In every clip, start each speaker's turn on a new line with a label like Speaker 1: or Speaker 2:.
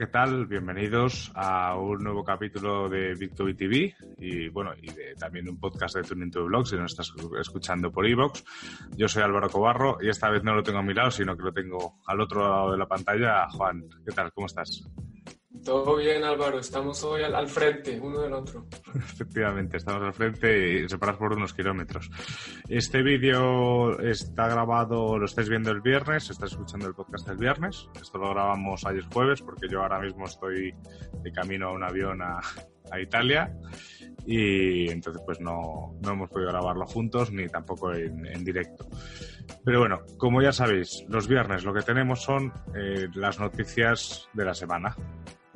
Speaker 1: ¿Qué tal? Bienvenidos a un nuevo capítulo de Bitcoin TV y bueno, y de, también un podcast de Tuning to Blogs si nos estás escuchando por iVoox. Yo soy Álvaro Cobarro y esta vez no lo tengo a mi lado, sino que lo tengo al otro lado de la pantalla. Juan, ¿qué tal? ¿Cómo estás?
Speaker 2: Todo bien, Álvaro. Estamos hoy al, frente, uno del otro.
Speaker 1: Efectivamente, estamos al frente y separados por unos kilómetros. Este vídeo está grabado, lo estáis viendo el viernes, estáis escuchando el podcast el viernes. Esto lo grabamos ayer jueves porque yo ahora mismo estoy de camino a un avión a, Italia y entonces pues no, hemos podido grabarlo juntos ni tampoco en, directo. Pero bueno, como ya sabéis, los viernes lo que tenemos son eh, las noticias de la semana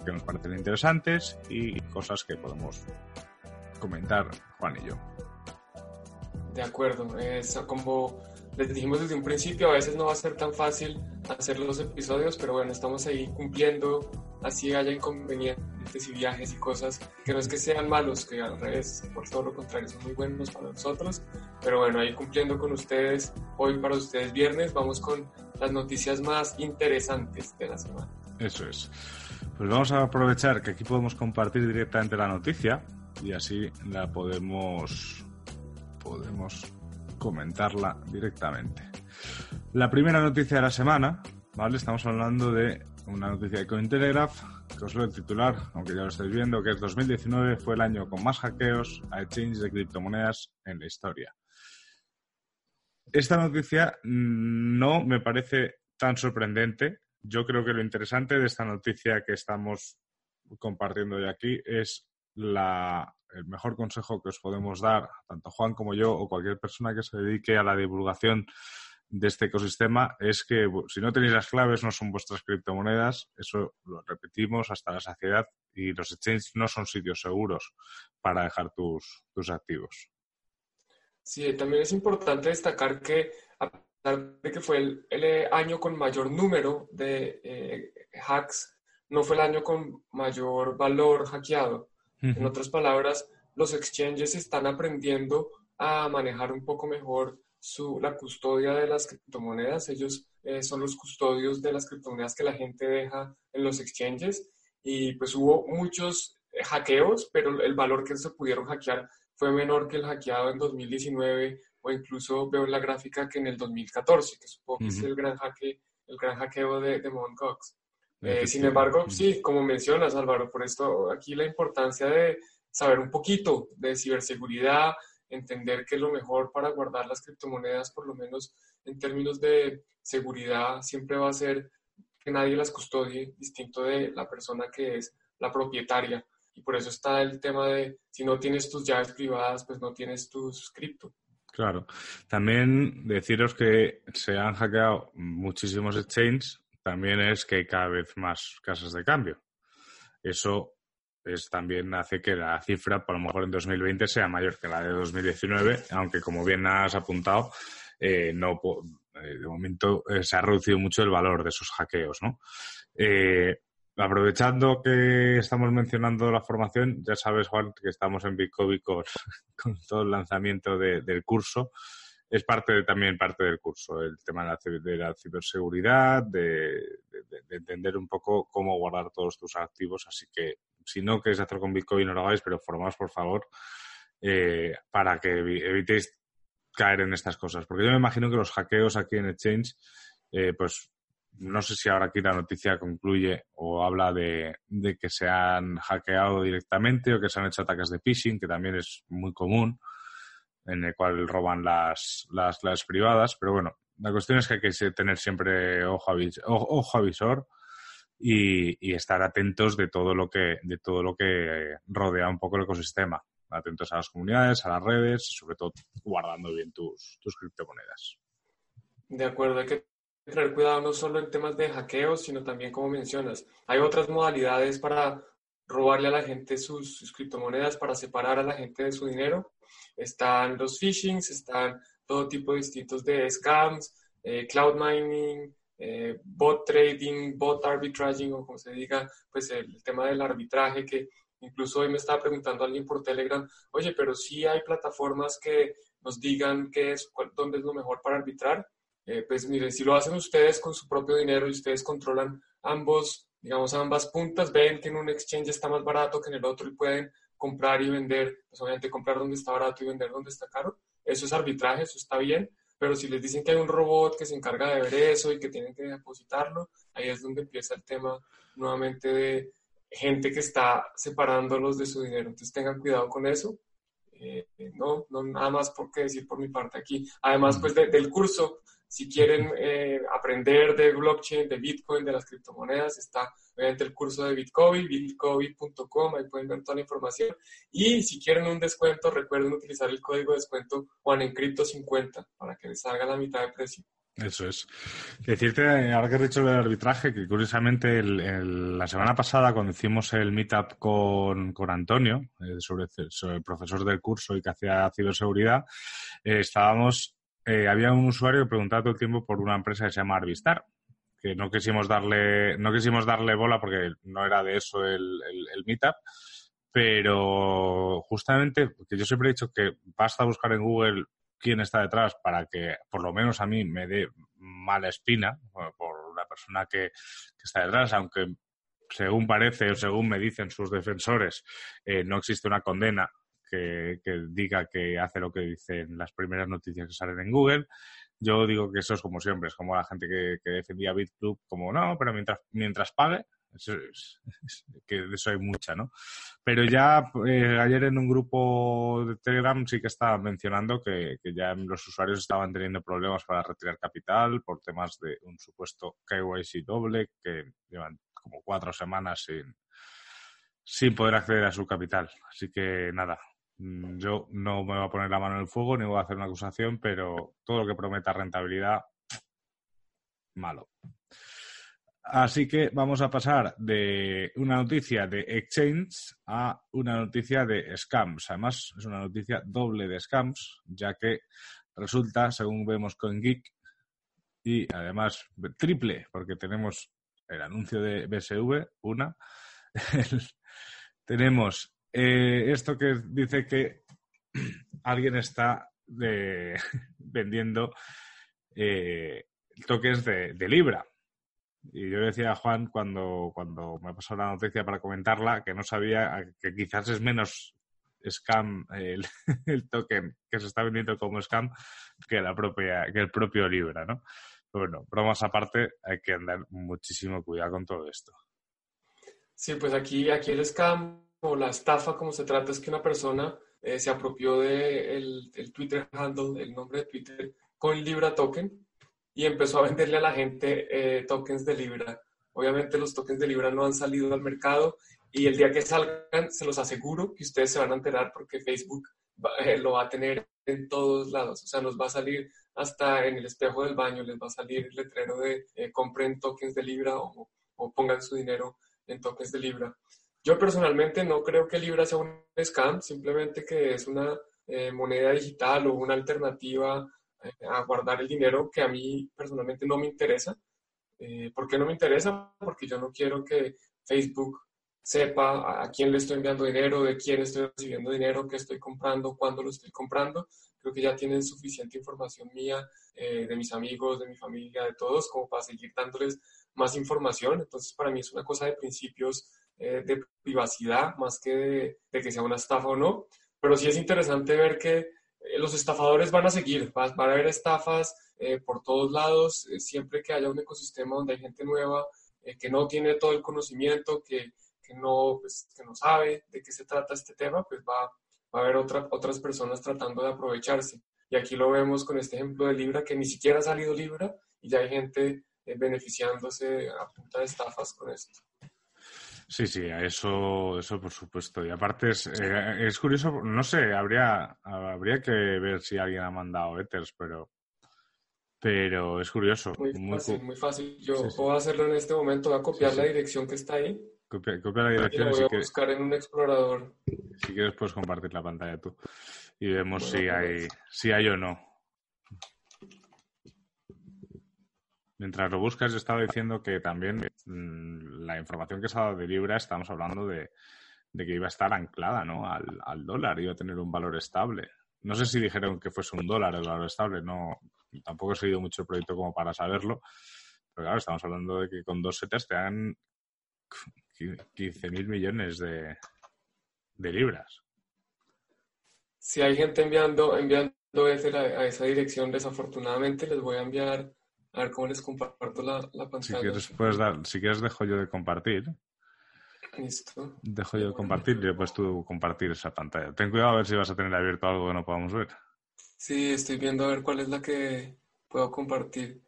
Speaker 1: que nos parecen interesantes y cosas que podemos comentar Juan y yo.
Speaker 2: De acuerdo, es como les dijimos desde un principio, a veces no va a ser tan fácil hacer los episodios, pero bueno, estamos ahí cumpliendo, así haya inconvenientes y viajes y cosas, que no es que sean malos, que al revés, por todo lo contrario, son muy buenos para nosotros, pero bueno, ahí cumpliendo con ustedes, hoy para ustedes viernes, vamos con las noticias más interesantes de la semana.
Speaker 1: Eso es. Pues vamos a aprovechar que aquí podemos compartir directamente la noticia y así la podemos podemos comentarla directamente. La primera noticia de la semana, ¿vale? Estamos hablando de una noticia de Cointelegraph, que os lo titular, aunque ya lo estáis viendo, que es 2019 fue el año con más hackeos a exchanges de criptomonedas en la historia. Esta noticia no me parece tan sorprendente yo creo que lo interesante de esta noticia que estamos compartiendo hoy aquí es la, el mejor consejo que os podemos dar, tanto Juan como yo o cualquier persona que se dedique a la divulgación de este ecosistema, es que si no tenéis las claves no son vuestras criptomonedas, eso lo repetimos hasta la saciedad y los exchanges no son sitios seguros para dejar tus, tus activos.
Speaker 2: Sí, también es importante destacar que de que fue el, eh, año con mayor número de eh, hacks, no fue el año con mayor valor hackeado. En otras palabras, los exchanges están aprendiendo a manejar un poco mejor su, la custodia de las criptomonedas. Ellos eh, son los custodios de las criptomonedas que la gente deja en los exchanges y pues hubo muchos hackeos, pero el valor que se pudieron hackear fue menor que el hackeado en 2019 o incluso veo la gráfica que en el 2014, que supongo que es el gran, hacke, el gran hackeo de, de. Gox. Eh, sin embargo, sí, como mencionas, Álvaro, por esto aquí la importancia de saber un poquito de ciberseguridad, entender que lo mejor para guardar las criptomonedas, por lo menos en términos de seguridad, siempre va a ser que nadie las custodie, distinto de la persona que es la propietaria. Y por eso está el tema de si no tienes tus llaves privadas, pues no tienes tus cripto.
Speaker 1: Claro. También deciros que se han hackeado muchísimos exchanges, también es que hay cada vez más casas de cambio. Eso es, también hace que la cifra, por lo mejor en 2020, sea mayor que la de 2019, aunque como bien has apuntado, eh, no, eh, de momento eh, se ha reducido mucho el valor de esos hackeos, ¿no? aprovechando que estamos mencionando la formación, ya sabes, Juan, que estamos en Bitcoin con, todo el lanzamiento del curso. Es parte también parte del curso, el tema de la, ciberseguridad, de, entender un poco cómo guardar todos tus activos. Así que si no queréis hacer con Bitcoin, no lo hagáis, pero formaos, por favor, eh, para que evitéis caer en estas cosas. Porque yo me imagino que los hackeos aquí en Exchange, eh, pues no sé si ahora aquí la noticia concluye o habla de, que se han hackeado directamente o que se han hecho ataques de phishing, que también es muy común, en el cual roban las, las privadas. Pero bueno, la cuestión es que hay que tener siempre ojo, ojo avisor y, estar atentos de todo lo que de todo lo que rodea un poco el ecosistema. Atentos a las comunidades, a las redes y sobre todo guardando bien tus, tus criptomonedas.
Speaker 2: De acuerdo, hay que tener cuidado no solo en temas de hackeo, sino también, como mencionas, hay otras modalidades para robarle a la gente sus, criptomonedas, para separar a la gente de su dinero. Están los phishings, están todo tipo de distintos de scams, eh, cloud mining, eh, bot trading, bot arbitraging o como se diga, pues el, tema del arbitraje que incluso hoy me estaba preguntando alguien por Telegram, oye, pero sí hay plataformas que nos digan qué es, dónde es lo mejor para arbitrar. Eh, pues miren, si lo hacen ustedes con su propio dinero y ustedes controlan ambos, digamos, ambas puntas, ven que en un exchange está más barato que en el otro y pueden comprar y vender, pues obviamente comprar donde está barato y vender donde está caro. Eso es arbitraje, eso está bien, pero si les dicen que hay un robot que se encarga de ver eso y que tienen que depositarlo, ahí es donde empieza el tema nuevamente de gente que está separándolos de su dinero. Entonces tengan cuidado con eso. Eh, no, no, nada más por qué decir por mi parte aquí. Además, pues del curso, si quieren eh, aprender de blockchain, de Bitcoin, de las criptomonedas, está obviamente el curso de Bitcoin, bitcoin.com, ahí pueden ver toda la información. Y si quieren un descuento, recuerden utilizar el código de descuento JuanEncripto50 para que les salga la mitad de precio.
Speaker 1: Eso es. Decirte, ahora que he dicho el arbitraje, que curiosamente la semana pasada, cuando hicimos el meetup con, con Antonio, eh, sobre, el profesor del curso y que hacía ciberseguridad, eh, estábamos eh, había un usuario que preguntaba todo el tiempo por una empresa que se llama Arvistar, que no quisimos darle, no quisimos darle bola porque no era de eso el, meetup, pero justamente, porque yo siempre he dicho que basta buscar en Google quién está detrás para que por lo menos a mí me dé mala espina por la persona que, está detrás, aunque según parece o según me dicen sus defensores, eh, no existe una condena que, diga que hace lo que dicen las primeras noticias que salen en Google. Yo digo que eso es como siempre, es como la gente que, defendía BitClub, como no, pero mientras, mientras pague, que de eso hay mucha, ¿no? Pero ya eh, ayer en un grupo de Telegram sí que estaba mencionando que, ya los usuarios estaban teniendo problemas para retirar capital por temas de un supuesto KYC doble que llevan como cuatro semanas sin, sin poder acceder a su capital. Así que nada, yo no me voy a poner la mano en el fuego ni voy a hacer una acusación, pero todo lo que prometa rentabilidad, malo. Así que vamos a pasar de una noticia de exchange a una noticia de scams. Además, es una noticia doble de scams, ya que resulta, según vemos con Geek, y además triple, porque tenemos el anuncio de BSV, una, tenemos eh, esto que dice que alguien está vendiendo eh, toques de, Libra. Y yo le decía a Juan cuando, cuando me pasó la noticia para comentarla que no sabía que quizás es menos scam el, token que se está vendiendo como scam que la propia que el propio Libra, ¿no? Pero bueno, bromas aparte, hay que andar muchísimo cuidado con todo esto.
Speaker 2: Sí, pues aquí, aquí el scam o la estafa, como se trata, es que una persona eh, se apropió del de el Twitter handle, el nombre de Twitter, con Libra Token y empezó a venderle a la gente eh, tokens de Libra. Obviamente los tokens de Libra no han salido al mercado y el día que salgan, se los aseguro que ustedes se van a enterar porque Facebook eh, lo va a tener en todos lados. O sea, nos va a salir hasta en el espejo del baño, les va a salir el letrero de compren tokens de Libra o, o pongan su dinero en tokens de Libra. Yo personalmente no creo que Libra sea un scam, simplemente que es una eh, moneda digital o una alternativa eh, a guardar el dinero que a mí personalmente no me interesa. Eh, ¿Por qué no me interesa? Porque yo no quiero que Facebook sepa a quién le estoy enviando dinero, de quién estoy recibiendo dinero, qué estoy comprando, cuándo lo estoy comprando. Creo que ya tienen suficiente información mía, de mis amigos, de mi familia, de todos, como para seguir dándoles más información. Entonces, para mí es una cosa de principios eh, de privacidad más que de, que sea una estafa o no. Pero sí es interesante ver que eh, los estafadores van a seguir, van, a haber estafas eh, por todos lados, siempre que haya un ecosistema donde hay gente nueva que no tiene todo el conocimiento, que, que no, pues, que no sabe de qué se trata este tema, pues va, va a haber otra, otras personas tratando de aprovecharse. Y aquí lo vemos con este ejemplo de Libra, que ni siquiera ha salido Libra y ya hay gente beneficiándose a punta de estafas con esto.
Speaker 1: Sí, sí, eso, eso por supuesto. Y aparte es, eh, es curioso, no sé, habría, habría que ver si alguien ha mandado Ethers, pero, Pero es curioso.
Speaker 2: Muy, fácil, muy fácil. Yo puedo hacerlo en este momento, voy a copiar la dirección que está ahí.
Speaker 1: Copia, la dirección.
Speaker 2: Y lo voy a buscar en un explorador.
Speaker 1: Si quieres puedes compartir la pantalla tú. Y vemos si, hay, si hay o no. Mientras lo buscas, estaba diciendo que también mm, la información que se ha dado de Libra, estamos hablando de, que iba a estar anclada ¿no? al, al dólar, iba a tener un valor estable. No sé si dijeron que fuese un dólar el valor estable, no, tampoco he seguido mucho el proyecto como para saberlo, pero claro, estamos hablando de que con dos setas te dan 15.000 millones de, libras.
Speaker 2: Si hay gente enviando, enviando a esa dirección, desafortunadamente les voy a enviar, a ver cómo les comparto la, pantalla.
Speaker 1: Si quieres, puedes dar, si quieres dejo yo de compartir.
Speaker 2: Listo.
Speaker 1: Dejo yo de compartir y después tú compartir esa pantalla. Ten cuidado a ver si vas a tener abierto algo que no podamos ver.
Speaker 2: Sí, estoy viendo a ver cuál es la que puedo compartir.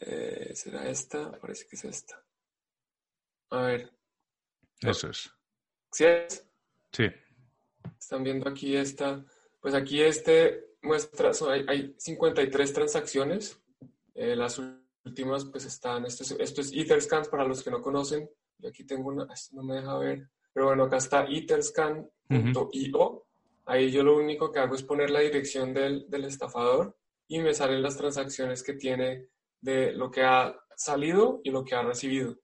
Speaker 2: Eh, ¿Será esta? Parece que es esta. A ver.
Speaker 1: Eso es.
Speaker 2: ¿Sí es?
Speaker 1: Sí.
Speaker 2: Están viendo aquí esta. Pues aquí este muestra, hay, hay 53 transacciones. Eh, las últimas pues están, esto es, esto es Etherscan para los que no conocen. Y aquí tengo una, esto no me deja ver. Pero bueno, acá está etherscan.io. Ahí yo lo único que hago es poner la dirección del, del estafador y me salen las transacciones que tiene de lo que ha salido y lo que ha recibido.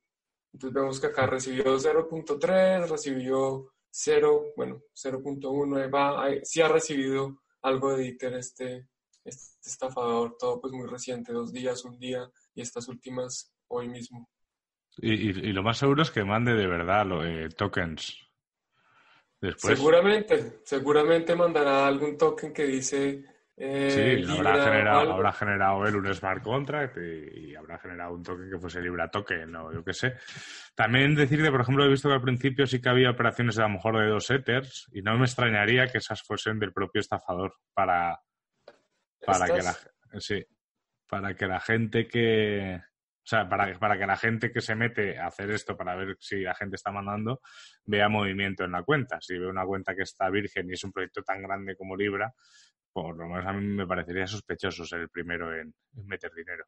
Speaker 2: Entonces vemos que acá recibió 0.3, recibió 0, bueno, 0.1, va, sí ha recibido algo de ITER este, este estafador, todo pues muy reciente, dos días, un día y estas últimas hoy mismo.
Speaker 1: Y, y, lo más seguro es que mande de verdad lo, eh, tokens. Después.
Speaker 2: Seguramente, seguramente mandará algún token que dice
Speaker 1: eh, sí, habrá, generado, habrá generado él un smart contract y, habrá generado un token que fuese Libra Token o yo qué sé. También decirte, por ejemplo, he visto que al principio sí que había operaciones a lo mejor de dos Ethers y no me extrañaría que esas fuesen del propio estafador para, para que la sí, para que la gente que o sea, para, para que la gente que se mete a hacer esto para ver si la gente está mandando vea movimiento en la cuenta. Si ve una cuenta que está virgen y es un proyecto tan grande como Libra, por lo menos a mí me parecería sospechoso ser el primero en, meter dinero.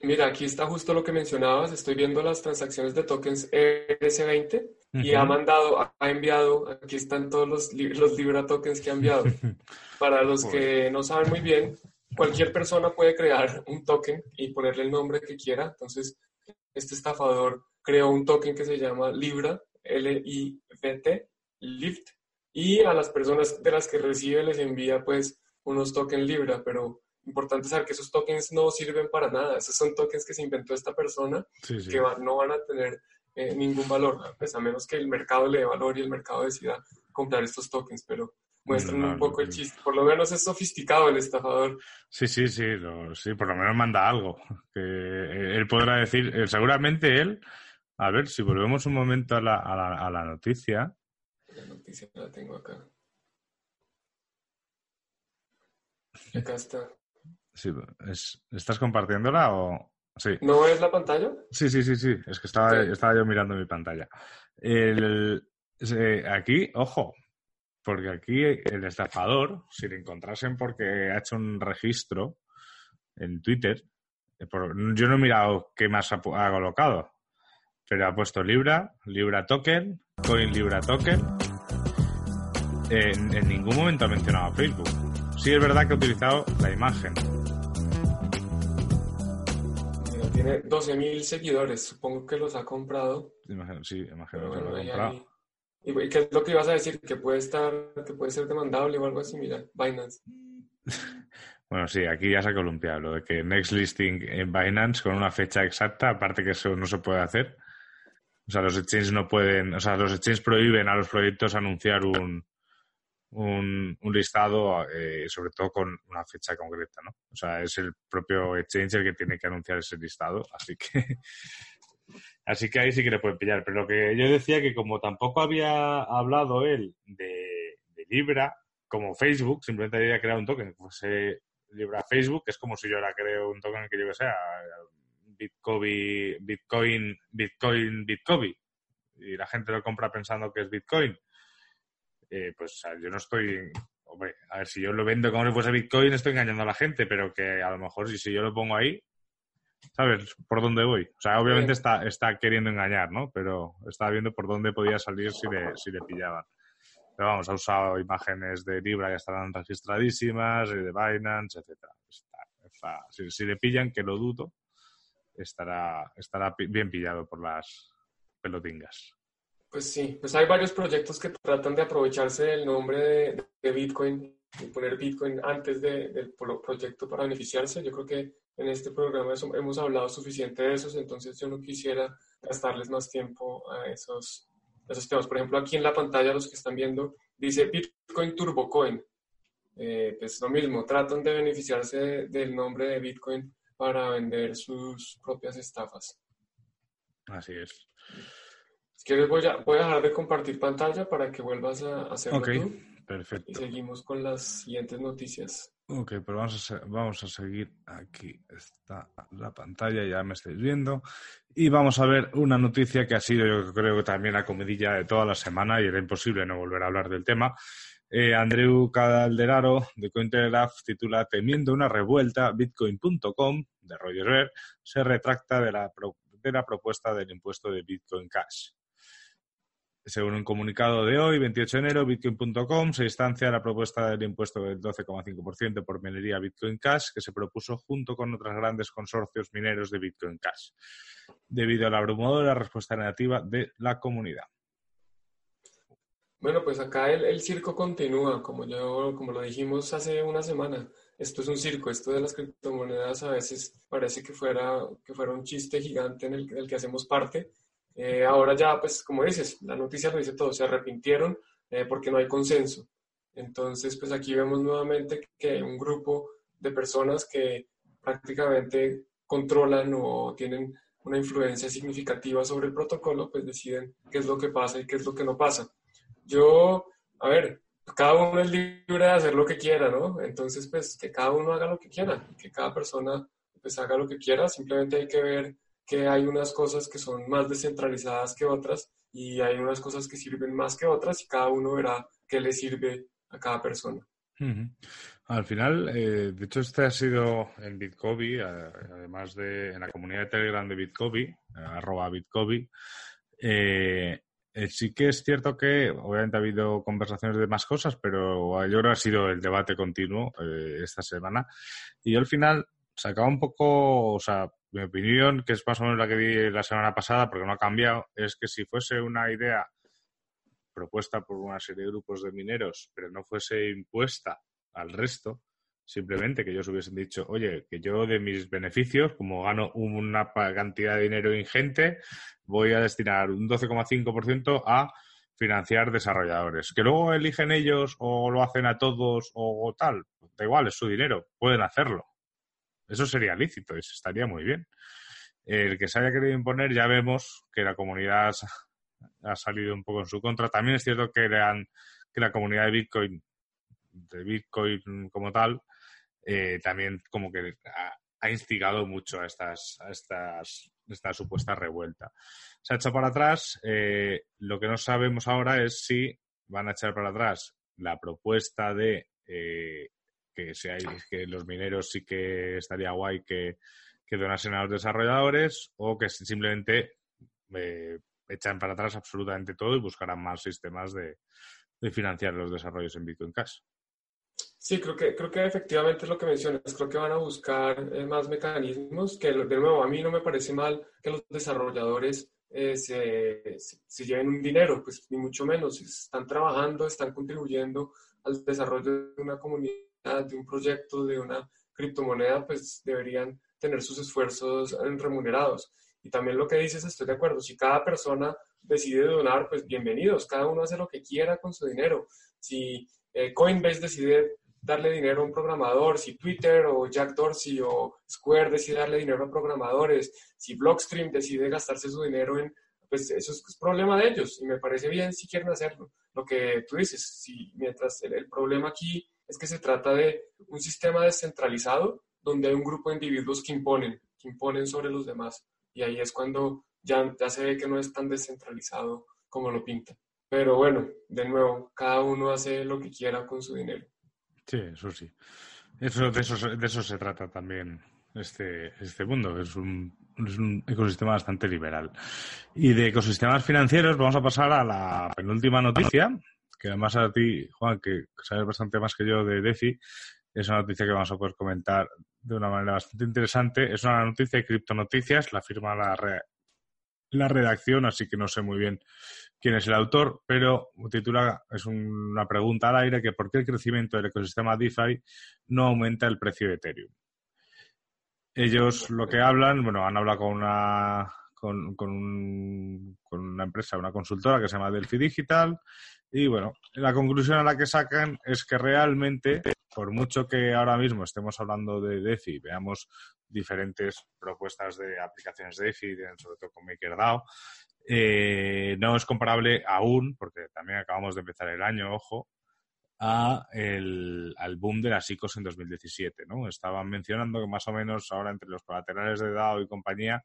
Speaker 2: Mira, aquí está justo lo que mencionabas. Estoy viendo las transacciones de tokens ES20 y ha mandado, ha enviado, aquí están todos los, los Libra tokens que ha enviado. Para los que no saben muy bien, cualquier persona puede crear un token y ponerle el nombre que quiera. Entonces, este estafador creó un token que se llama Libra, L-I-V-T, Lift, y a las personas de las que recibe les envía pues unos tokens Libra, pero importante saber que esos tokens no sirven para nada. Esos son tokens que se inventó esta persona que no van a tener eh, ningún valor, pues a menos que el mercado le dé valor y el mercado decida comprar estos tokens, pero muestran un poco el chiste. Por lo menos es sofisticado el estafador.
Speaker 1: Sí, sí, sí, sí, por lo menos manda algo. Que él podrá decir, eh, seguramente él, a ver, si volvemos un momento a la, a la, a la noticia.
Speaker 2: La noticia la tengo acá. Acá está.
Speaker 1: Sí, ¿Estás compartiéndola o...? Sí.
Speaker 2: ¿No es la pantalla?
Speaker 1: Sí, sí, sí, sí. Es que estaba, estaba yo mirando mi pantalla. El, aquí, ojo, porque aquí el estafador, si le encontrasen porque ha hecho un registro en Twitter, eh, yo no he mirado qué más ha, colocado, pero ha puesto Libra, Libra Token, Coin Libra Token. En, en ningún momento ha mencionado Facebook. Sí, es verdad que ha utilizado la imagen.
Speaker 2: Tiene 12.000 seguidores, supongo que los ha comprado.
Speaker 1: sí, imagino que los ha comprado.
Speaker 2: ¿Y qué es lo que ibas a decir? Que puede estar, que puede ser demandable o algo así, mira, Binance.
Speaker 1: bueno, sí, aquí ya se ha columpiado lo de que next listing en Binance con una fecha exacta, aparte que eso no se puede hacer. O sea, los exchanges no pueden, o sea, los exchanges prohíben a los proyectos anunciar un, un, listado, eh, sobre todo con una fecha concreta, ¿no? O sea, es el propio exchange el que tiene que anunciar ese listado, así que así que ahí sí que le pueden pillar. Pero lo que yo decía que como tampoco había hablado él de, Libra, como Facebook, simplemente había creado un token que fuese Libra Facebook, es como si yo ahora creo un token que yo que sea Bitcoin, Bitcoin, Bitcoin, Bitcoin, y la gente lo compra pensando que es Bitcoin eh, pues yo no estoy hombre, a ver, si yo lo vendo como si fuese Bitcoin, estoy engañando a la gente, pero que a lo mejor si, si yo lo pongo ahí, ¿sabes por dónde voy? O sea, obviamente está, está queriendo engañar, ¿no? Pero está viendo por dónde podía salir si le, si le pillaban. Pero vamos, ha usado imágenes de Libra que estarán registradísimas, y de Binance, etcétera. si, si, le pillan, que lo dudo, estará, estará bien pillado por las pelotingas.
Speaker 2: Pues sí, pues hay varios proyectos que tratan de aprovecharse del nombre de, Bitcoin y poner Bitcoin antes del proyecto para beneficiarse. Yo creo que en este programa hemos hablado suficiente de esos, entonces yo no quisiera gastarles más tiempo a esos, temas. Por ejemplo, aquí en la pantalla, los que están viendo, dice Bitcoin Turbo Coin. Eh, pues lo mismo, tratan de beneficiarse del nombre de Bitcoin para vender sus propias estafas.
Speaker 1: Así es.
Speaker 2: Quieres, voy a, voy a dejar de compartir pantalla para que vuelvas a hacerlo
Speaker 1: Ok, perfecto.
Speaker 2: Y seguimos con las siguientes noticias.
Speaker 1: Ok, pero vamos a, vamos a seguir. Aquí está la pantalla, ya me estáis viendo. Y vamos a ver una noticia que ha sido, yo creo que también la comidilla de toda la semana y era imposible no volver a hablar del tema. Eh, Andreu Calderaro de Cointelegraph titula Temiendo una revuelta, Bitcoin.com de Roger se retracta de la, de la propuesta del impuesto de Bitcoin Cash. Según un comunicado de hoy, 28 de enero, Bitcoin.com se distancia la propuesta del impuesto del 12,5% por minería Bitcoin Cash que se propuso junto con otros grandes consorcios mineros de Bitcoin Cash, debido a la respuesta negativa de la comunidad.
Speaker 2: Bueno, pues acá el, circo continúa, como, yo, como lo dijimos hace una semana. Esto es un circo, esto de las criptomonedas a veces parece que fuera, que fuera un chiste gigante en el que hacemos parte, eh, ahora ya, pues como dices, la noticia lo dice todo, se arrepintieron eh, porque no hay consenso. Entonces, pues aquí vemos nuevamente que un grupo de personas que prácticamente controlan o tienen una influencia significativa sobre el protocolo, pues deciden qué es lo que pasa y qué es lo que no pasa. Yo, a ver, cada uno es libre de hacer lo que quiera, ¿no? Entonces, pues que cada uno haga lo que quiera, que cada persona pues haga lo que quiera, simplemente hay que ver que hay unas cosas que son más descentralizadas que otras y hay unas cosas que sirven más que otras y cada uno verá qué le sirve a cada persona.
Speaker 1: Al final, eh, de hecho, este ha sido en Bitcovi, además de en la comunidad de Telegram de Bitcovi, eh, arroba Bitcovi. Eh, sí que es cierto que obviamente ha habido conversaciones de más cosas, pero yo creo que ha sido el debate continuo esta semana. Y yo al final sacaba un poco, o sea, mi opinión, que es más o menos la que di la semana pasada, porque no ha cambiado, es que si fuese una idea propuesta por una serie de grupos de mineros, pero no fuese impuesta al resto, simplemente que ellos hubiesen dicho, oye, que yo de mis beneficios, como gano una cantidad de dinero ingente, voy a destinar un 12,5% a financiar desarrolladores. Que luego eligen ellos o lo hacen a todos o tal, da igual, es su dinero, pueden hacerlo. Eso sería lícito y estaría muy bien. El que se haya querido imponer, ya vemos que la comunidad ha salido un poco en su contra. También es cierto que, que la comunidad de Bitcoin, de Bitcoin como tal, eh, también como que ha, instigado mucho a estas, a estas, esta supuesta revuelta. Se ha hecho para atrás. Eh, lo que no sabemos ahora es si van a echar para atrás la propuesta de eh, que, si que los mineros sí que estaría guay que, que donasen a los desarrolladores o que simplemente eh, echan para atrás absolutamente todo y buscarán más sistemas de, financiar los desarrollos en Bitcoin Cash.
Speaker 2: Sí, creo que, creo que efectivamente es lo que mencionas. Creo que van a buscar eh, más mecanismos que, de nuevo, a mí no me parece mal que los desarrolladores eh, se, se, lleven un dinero, pues ni mucho menos. Están trabajando, están contribuyendo al desarrollo de una comunidad de un proyecto, de una criptomoneda, pues deberían tener sus esfuerzos remunerados. Y también lo que dices, estoy de acuerdo, si cada persona decide donar, pues bienvenidos, cada uno hace lo que quiera con su dinero. Si eh, Coinbase decide darle dinero a un programador, si Twitter o Jack Dorsey o Square decide darle dinero a programadores, si Blockstream decide gastarse su dinero en, pues eso es, problema de ellos y me parece bien si quieren hacerlo. Lo que tú dices, si mientras el problema aquí es que se trata de un sistema descentralizado donde hay un grupo de individuos que imponen, que imponen sobre los demás. Y ahí es cuando ya, ya se ve que no es tan descentralizado como lo pinta. Pero bueno, de nuevo, cada uno hace lo que quiera con su dinero.
Speaker 1: Sí, eso sí. Eso, de, eso, de eso se trata también este, este mundo, es un, es un ecosistema bastante liberal. Y de ecosistemas financieros vamos a pasar a la penúltima noticia, que además a ti, Juan, que sabes bastante más que yo de DeFi, es una noticia que vamos a poder comentar de una manera bastante interesante. Es una noticia de Criptonoticias, la firma la, la redacción, así que no sé muy bien quién es el autor, pero titula, es una pregunta al aire, que por qué el crecimiento del ecosistema DeFi no aumenta el precio de Ethereum. Ellos lo que hablan, bueno, han hablado con una, con, con, con una empresa, una consultora que se llama Delphi Digital, y bueno, la conclusión a la que sacan es que realmente, por mucho que ahora mismo estemos hablando de DeFi, veamos diferentes propuestas de aplicaciones de DeFi, sobre todo con MakerDAO, eh, no es comparable aún, porque también acabamos de empezar el año, ojo, al boom de las ICOs en 2017, ¿no? Estaban mencionando que más o menos ahora entre los colaterales de DAO y compañía,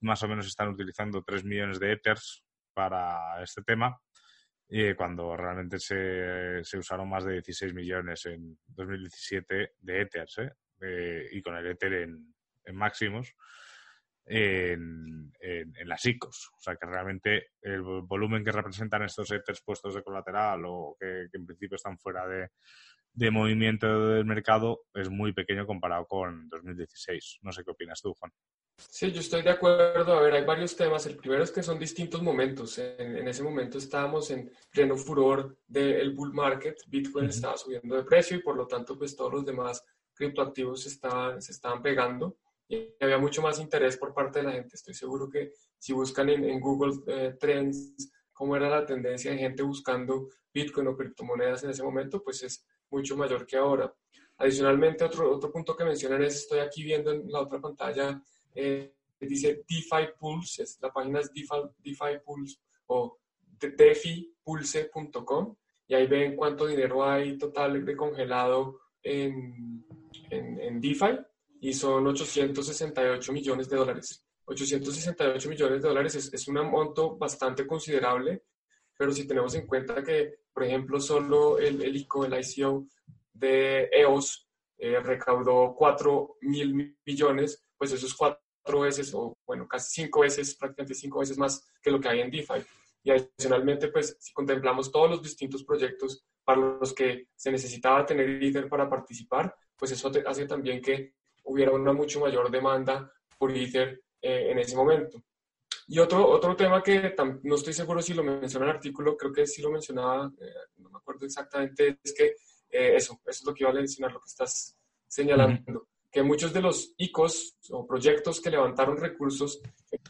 Speaker 1: más o menos están utilizando 3 millones de Ethers para este tema, y cuando realmente se, se usaron más de 16 millones en 2017 de Ethers, ¿eh? y con el Ether en, máximos en, en, las ICOs. O sea que realmente el volumen que representan estos ETHs puestos de colateral o que, en principio están fuera de, de, movimiento del mercado es muy pequeño comparado con 2016. No sé qué opinas tú, Juan.
Speaker 2: Sí, yo estoy de acuerdo. A ver, hay varios temas. El primero es que son distintos momentos. En, en ese momento estábamos en pleno furor del bull market. Bitcoin estaba subiendo de precio y por lo tanto pues todos los demás criptoactivos se estaban, se estaban pegando y había mucho más interés por parte de la gente. Estoy seguro que si buscan en, Google eh, Trends cómo era la tendencia de gente buscando Bitcoin o criptomonedas en ese momento, pues es mucho mayor que ahora. Adicionalmente, otro, otro punto que mencionan es, estoy aquí viendo en la otra pantalla, eh, dice DeFi Pulse, la página es DeFi, DeFi Pulse o defipulse.com y ahí ven cuánto dinero hay total de congelado en, en, en DeFi y son 868 millones de dólares. 868 millones de dólares es, un monto bastante considerable, pero si tenemos en cuenta que, por ejemplo, solo el, el ICO, el ICO de EOS, eh, recaudó 4 mil millones, pues eso es cuatro veces, o bueno, casi cinco veces, prácticamente cinco veces más que lo que hay en DeFi. Y adicionalmente, pues si contemplamos todos los distintos proyectos para los que se necesitaba tener Ether para participar, pues eso hace también que hubiera una mucho mayor demanda por Ether eh, en ese momento. Y otro, otro tema que no estoy seguro si lo menciona en el artículo, creo que sí lo mencionaba, eh, no me acuerdo exactamente, es que eh, eso, eso es lo que iba a mencionar, lo que estás señalando, que muchos de los ICOs o proyectos que levantaron recursos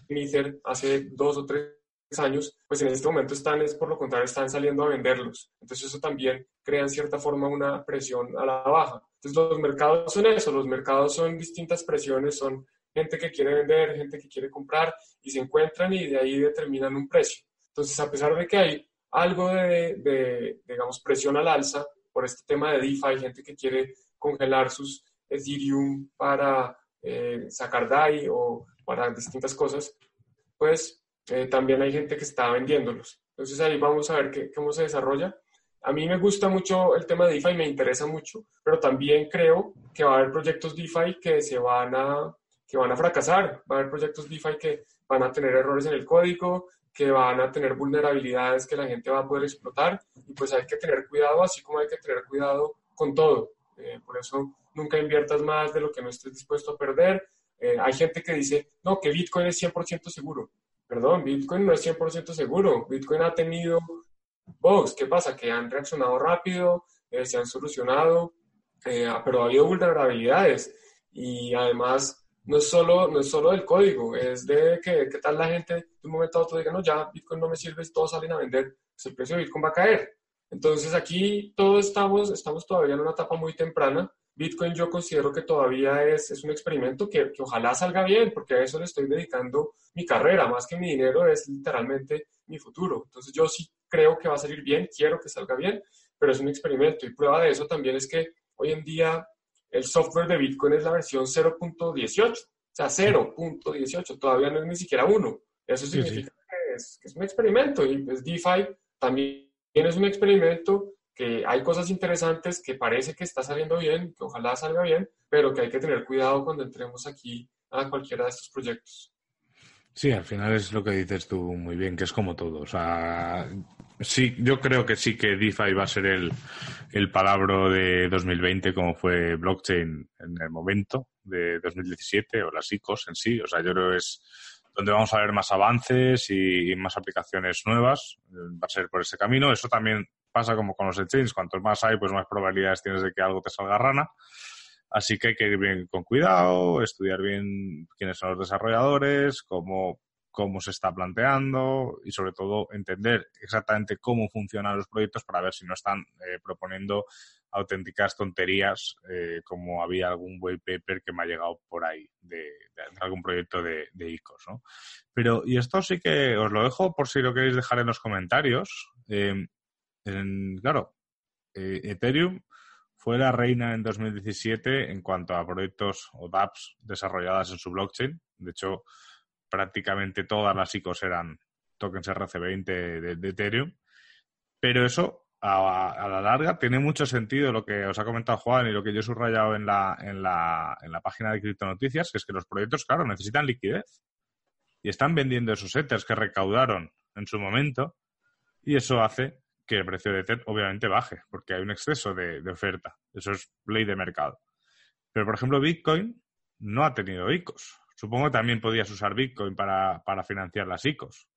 Speaker 2: en Ether hace dos o tres años, pues en este momento están, es por lo contrario, están saliendo a venderlos. Entonces eso también crea en cierta forma una presión a la baja. Entonces los mercados son eso, los mercados son distintas presiones, son gente que quiere vender, gente que quiere comprar y se encuentran y de ahí determinan un precio. Entonces a pesar de que hay algo de, digamos, presión al alza por este tema de DeFi, gente que quiere congelar sus Ethereum para eh, sacar DAI o para distintas cosas, pues eh, también hay gente que está vendiéndolos. Entonces ahí vamos a ver cómo se desarrolla. A mí me gusta mucho el tema de DeFi, me interesa mucho, pero también creo que va a haber proyectos DeFi que se van a, que van a fracasar. Va a haber proyectos DeFi que van a tener errores en el código, que van a tener vulnerabilidades que la gente va a poder explotar y pues hay que tener cuidado, así como hay que tener cuidado con todo. Eh, por eso nunca inviertas más de lo que no estés dispuesto a perder. Eh, hay gente que dice, no, que Bitcoin es 100% seguro. Perdón, Bitcoin no es 100% seguro. Bitcoin ha tenido bugs. ¿Qué pasa? Que han reaccionado rápido, eh, se han solucionado, eh, pero ha habido vulnerabilidades. Y además, no es solo, no es solo del código, es de que qué tal la gente de un momento a otro diga, no, ya Bitcoin no me sirve, todos salen a vender, pues el precio de Bitcoin va a caer. Entonces aquí todos estamos, estamos todavía en una etapa muy temprana. Bitcoin yo considero que todavía es, es un experimento que, que, ojalá salga bien, porque a eso le estoy dedicando mi carrera, más que mi dinero es literalmente mi futuro. Entonces yo sí creo que va a salir bien, quiero que salga bien, pero es un experimento. Y prueba de eso también es que hoy en día el software de Bitcoin es la versión 0.18, o sea, 0.18, todavía no es ni siquiera 1. Eso significa Que, es, que, es, un experimento y pues DeFi también es un experimento que hay cosas interesantes que parece que está saliendo bien, que ojalá salga bien, pero que hay que tener cuidado cuando entremos aquí a cualquiera de estos proyectos.
Speaker 1: Sí, al final es lo que dices tú muy bien, que es como todo. O sea, sí, yo creo que sí que DeFi va a ser el, el palabra de 2020 como fue blockchain en el momento de 2017 o las ICOs en sí. O sea, yo creo que es donde vamos a ver más avances y, más aplicaciones nuevas. Va a ser por ese camino. Eso también pasa como con los exchanges. Cuantos más hay, pues más probabilidades tienes de que algo te salga rana. Así que hay que ir bien con cuidado, estudiar bien quiénes son los desarrolladores, cómo cómo se está planteando y sobre todo entender exactamente cómo funcionan los proyectos para ver si no están eh, proponiendo auténticas tonterías eh, como había algún white paper que me ha llegado por ahí de, algún proyecto de, ICOs. ¿no? Pero, y esto sí que os lo dejo por si lo queréis dejar en los comentarios. Eh, claro, Ethereum fue la reina en 2017 en cuanto a proyectos o dApps desarrolladas en su blockchain. De hecho, prácticamente todas las ICOs eran tokens RC20 de, Ethereum. Pero eso, a, la larga, tiene mucho sentido lo que os ha comentado Juan y lo que yo he subrayado en la, en la, en la página de Criptonoticias, que es que los proyectos, claro, necesitan liquidez. Y están vendiendo esos Ethers que recaudaron en su momento. Y eso hace que el precio de Ether obviamente baje, porque hay un exceso de, oferta. Eso es ley de mercado. Pero, por ejemplo, Bitcoin no ha tenido ICOs. Supongo que también podías usar Bitcoin para, financiar las ICOs.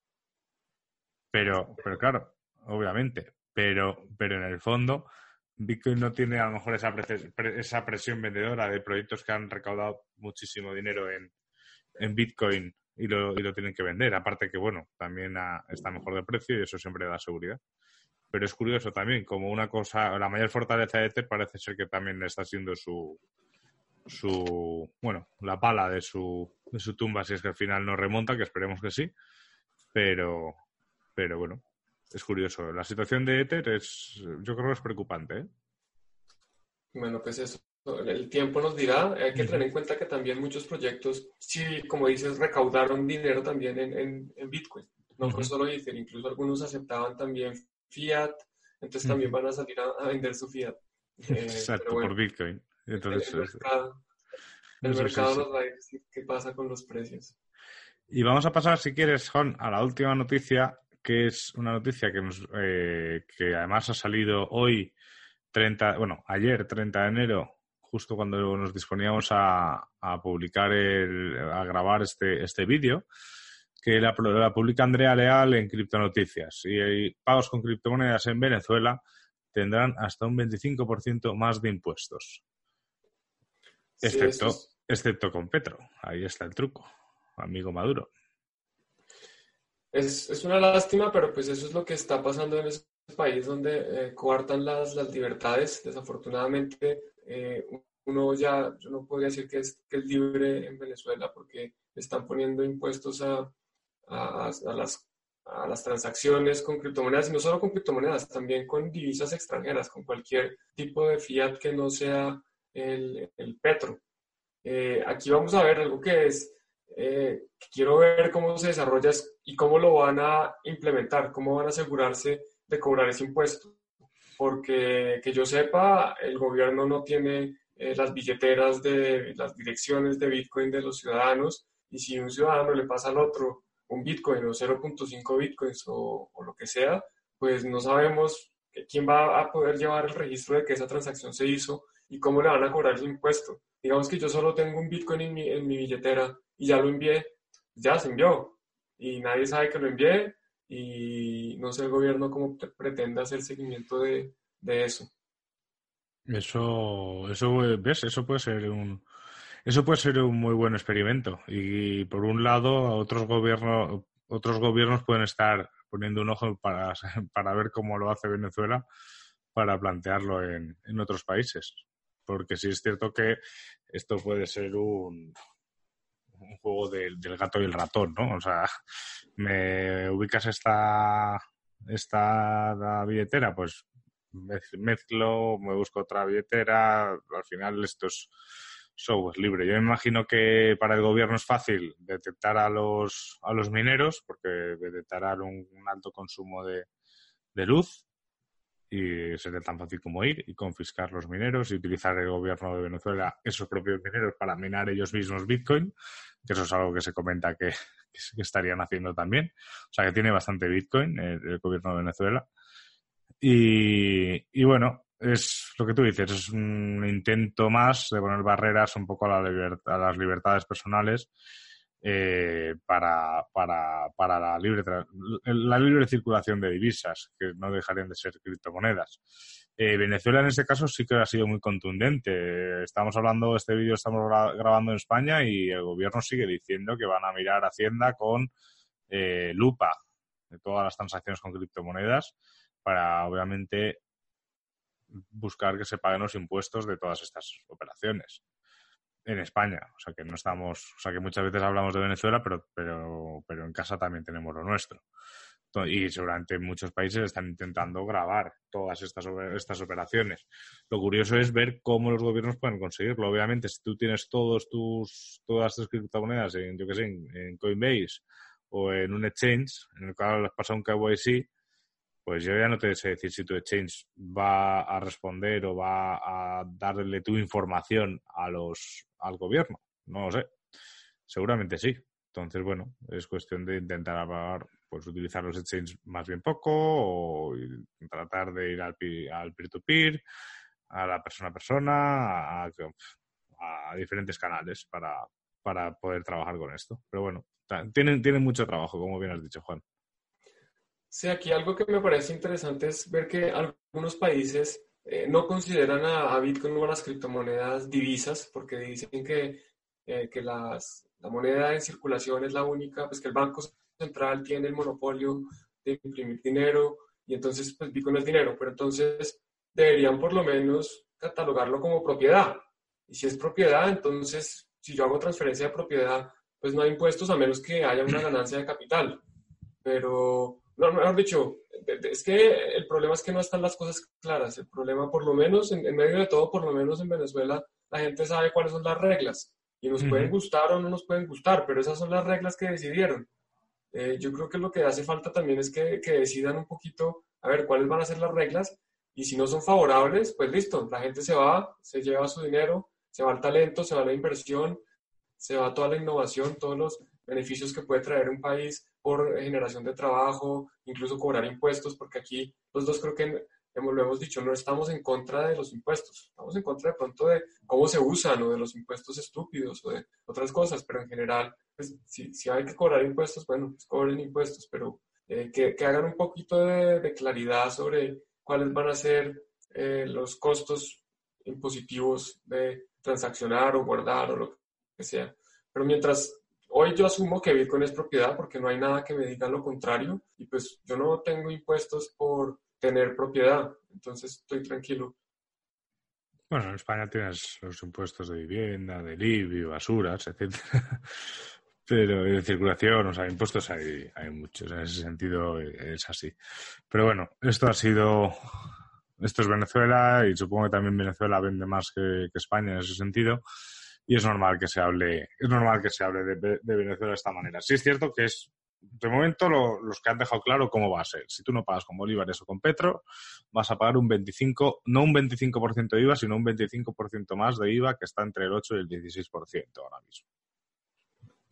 Speaker 1: Pero, pero claro, obviamente. Pero, pero en el fondo, Bitcoin no tiene a lo mejor esa, esa presión vendedora de proyectos que han recaudado muchísimo dinero en, Bitcoin y lo, y lo tienen que vender. Aparte que, bueno, también está mejor de precio y eso siempre da seguridad. Pero es curioso también, como una cosa, la mayor fortaleza de Ether parece ser que también está siendo su, su, bueno, la pala de su, de su tumba si es que al final no remonta, que esperemos que sí, pero, pero bueno, es curioso. La situación de Ether es, yo creo que es preocupante. ¿eh?
Speaker 2: Bueno, pues eso, el tiempo nos dirá. Hay que tener en cuenta que también muchos proyectos, sí, como dices, recaudaron dinero también en, en, Bitcoin. No fue solo Ether, incluso algunos aceptaban también Fiat, entonces también van a salir a, vender su Fiat.
Speaker 1: Exacto, por Bitcoin. Entonces,
Speaker 2: el mercado, nos va a decir qué pasa con los precios.
Speaker 1: Y vamos a pasar, si quieres, Juan, a la última noticia, que es una noticia que, nos, eh, que además ha salido hoy, 30, bueno, ayer, 30 de enero, justo cuando nos disponíamos a, publicar, el, a grabar este, este vídeo, que la, la, publica Andrea Leal en Criptonoticias. Y pagos con criptomonedas en Venezuela tendrán hasta un 25% más de impuestos. Excepto, excepto con Petro. Ahí está el truco, amigo Maduro.
Speaker 2: Es, es, una lástima, pero pues eso es lo que está pasando en ese país donde eh, coartan las, las, libertades. Desafortunadamente, eh, uno ya, yo no podría decir que es, que es libre en Venezuela porque están poniendo impuestos a, a, a, las, a las transacciones con criptomonedas, y no solo con criptomonedas, también con divisas extranjeras, con cualquier tipo de fiat que no sea el, el petro. Eh, aquí vamos a ver algo que es, eh, quiero ver cómo se desarrolla y cómo lo van a implementar, cómo van a asegurarse de cobrar ese impuesto. Porque que yo sepa, el gobierno no tiene eh, las billeteras de las direcciones de Bitcoin de los ciudadanos y si un ciudadano le pasa al otro un Bitcoin o 0.5 Bitcoins o, o, lo que sea, pues no sabemos quién va a poder llevar el registro de que esa transacción se hizo y cómo le van a cobrar el impuesto. Digamos que yo solo tengo un Bitcoin en mi, en mi billetera y ya lo envié, ya se envió y nadie sabe que lo envié y no sé el gobierno cómo pretende hacer seguimiento de, de eso.
Speaker 1: Eso, eso, ¿ves? Eso puede ser un, eso puede ser un muy buen experimento. Y por un lado, otros gobiernos, otros gobiernos pueden estar poniendo un ojo para, para ver cómo lo hace Venezuela para plantearlo en, en otros países porque sí es cierto que esto puede ser un, un juego del, gato y el ratón, ¿no? O sea, me ubicas esta, esta billetera, pues mezclo, me busco otra billetera, al final esto es software libre. Yo me imagino que para el gobierno es fácil detectar a los, a los mineros, porque detectarán un, alto consumo de, de luz y sería tan fácil como ir y confiscar los mineros y utilizar el gobierno de Venezuela esos propios mineros para minar ellos mismos Bitcoin, que eso es algo que se comenta que, estarían haciendo también. O sea que tiene bastante Bitcoin el, gobierno de Venezuela. Y, y, bueno, es lo que tú dices, es un intento más de poner barreras un poco a, la a las libertades personales eh, para, para, para la, libre, la libre circulación de divisas, que no dejarían de ser criptomonedas. Eh, Venezuela en este caso sí que ha sido muy contundente. Estamos hablando, este vídeo estamos grabando en España y el gobierno sigue diciendo que van a mirar Hacienda con eh, lupa de todas las transacciones con criptomonedas para obviamente buscar que se paguen los impuestos de todas estas operaciones en España. O sea que no estamos, o sea que muchas veces hablamos de Venezuela, pero, pero, pero en casa también tenemos lo nuestro. Y seguramente muchos países están intentando grabar todas estas, estas operaciones. Lo curioso es ver cómo los gobiernos pueden conseguirlo. Obviamente, si tú tienes todos tus, todas tus criptomonedas en, yo que sé, en, Coinbase o en un exchange, en el cual has pasado un KYC, pues yo ya no te sé decir si tu exchange va a responder o va a darle tu información a los, al gobierno. No lo sé. Seguramente sí. Entonces, bueno, es cuestión de intentar pues, utilizar los exchanges más bien poco o tratar de ir al, al peer-to-peer, a la persona a persona, a, diferentes canales para, para poder trabajar con esto. Pero bueno, tienen, tienen mucho trabajo, como bien has dicho, Juan.
Speaker 2: Sí, aquí algo que me parece interesante es ver que algunos países eh, no consideran a, Bitcoin o a las criptomonedas divisas porque dicen que, eh, que las, la moneda en circulación es la única, pues que el Banco Central tiene el monopolio de imprimir dinero y entonces pues Bitcoin es dinero, pero entonces deberían por lo menos catalogarlo como propiedad. Y si es propiedad, entonces si yo hago transferencia de propiedad, pues no hay impuestos a menos que haya una ganancia de capital. Pero no, mejor dicho, es que el problema es que no están las cosas claras. El problema, por lo menos, en, medio de todo, por lo menos en Venezuela, la gente sabe cuáles son las reglas. Y nos pueden gustar o no nos pueden gustar, pero esas son las reglas que decidieron. Eh, yo creo que lo que hace falta también es que, que decidan un poquito, a ver, cuáles van a ser las reglas. Y si no son favorables, pues listo, la gente se va, se lleva su dinero, se va el talento, se va la inversión, se va toda la innovación, todos los beneficios que puede traer un país por generación de trabajo, incluso cobrar impuestos, porque aquí los dos creo que lo hemos dicho, no estamos en contra de los impuestos, estamos en contra de pronto de cómo se usan o de los impuestos estúpidos o de otras cosas, pero en general, pues, si, hay que cobrar impuestos, bueno, pues cobren impuestos, pero eh, que, que, hagan un poquito de, claridad sobre cuáles van a ser eh, los costos impositivos de transaccionar o guardar o lo que sea. Pero mientras Hoy yo asumo que Bitcoin es propiedad porque no hay nada que me diga lo contrario y pues yo no tengo impuestos por tener propiedad, entonces estoy tranquilo.
Speaker 1: Bueno, en España tienes los impuestos de vivienda, de IBI, basuras, etc. Pero de circulación, o sea, impuestos hay, hay muchos, en ese sentido es así. Pero bueno, esto ha sido, esto es Venezuela y supongo que también Venezuela vende más que España en ese sentido y es normal que se hable, es normal que se hable de, Venezuela de esta manera. Sí es cierto que es de momento los que han dejado claro cómo va a ser. Si tú no pagas con bolívares o con petro, vas a pagar un 25, no un 25% de IVA, sino un 25% más de IVA que está entre el 8 y el 16% ahora mismo.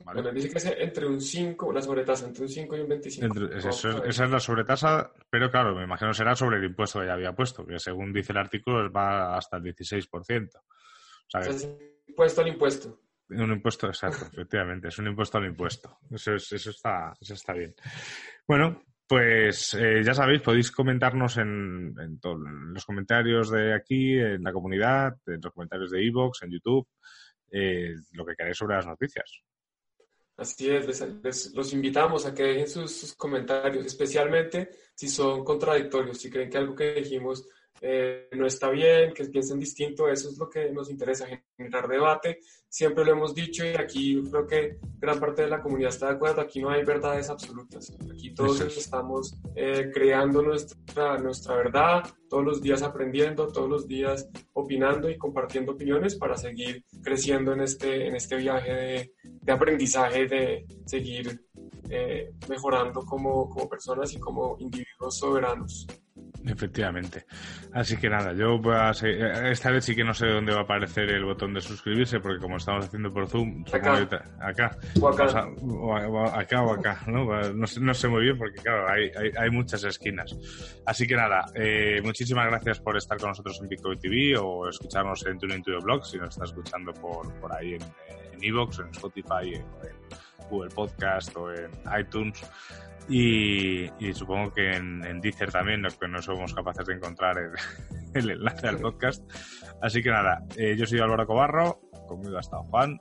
Speaker 2: ¿Vale? dice que es entre un 5, una sobretasa entre un 5 y un 25.
Speaker 1: esa es la sobretasa, pero claro, me imagino será sobre el impuesto que ya había puesto, que según dice el artículo va hasta el 16%. O
Speaker 2: sea, impuesto al impuesto.
Speaker 1: Un impuesto, exacto, efectivamente, es un impuesto al impuesto. Eso, eso, está, eso está bien. Bueno, pues eh, ya sabéis, podéis comentarnos en, en, los comentarios de aquí, en la comunidad, en los comentarios de Evox, en YouTube, eh, lo que queráis sobre las noticias.
Speaker 2: Así es, les, los invitamos a que dejen sus, sus, comentarios, especialmente si son contradictorios, si creen que algo que dijimos eh, no está bien, que piensen distinto, eso es lo que nos interesa, generar debate. Siempre lo hemos dicho y aquí creo que gran parte de la comunidad está de acuerdo, aquí no hay verdades absolutas, aquí todos estamos eh, creando nuestra, nuestra verdad, todos los días aprendiendo, todos los días opinando y compartiendo opiniones para seguir creciendo en este, en este viaje de, de aprendizaje, de seguir eh, mejorando como, como personas y como individuos soberanos.
Speaker 1: Efectivamente. Así que nada, yo a esta vez sí que no sé dónde va a aparecer el botón de suscribirse, porque como estamos haciendo por Zoom,
Speaker 2: acá,
Speaker 1: acá,
Speaker 2: o acá,
Speaker 1: o, acá, o acá ¿no? No, no, sé muy bien porque, claro, hay, hay, muchas esquinas. Así que nada, eh, muchísimas gracias por estar con nosotros en Bitcoin TV o escucharnos en TuneIn to Blog, si nos está escuchando por, por ahí en Evox, en, en Spotify, en Google Podcast o en iTunes. Y, supongo que en, en, Deezer también, lo que no somos capaces de encontrar el, enlace al podcast. Así que nada, eh, yo soy Álvaro Cobarro, conmigo ha estado Juan.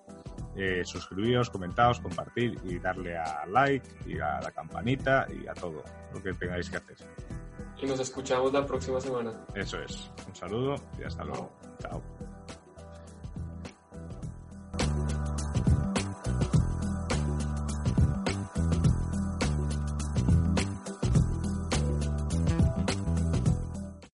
Speaker 1: Eh, suscribíos, comentaos, compartir y darle a like y a la campanita y a todo lo que tengáis que hacer.
Speaker 2: Y nos escuchamos la próxima semana.
Speaker 1: Eso es. Un saludo y hasta luego. Chao.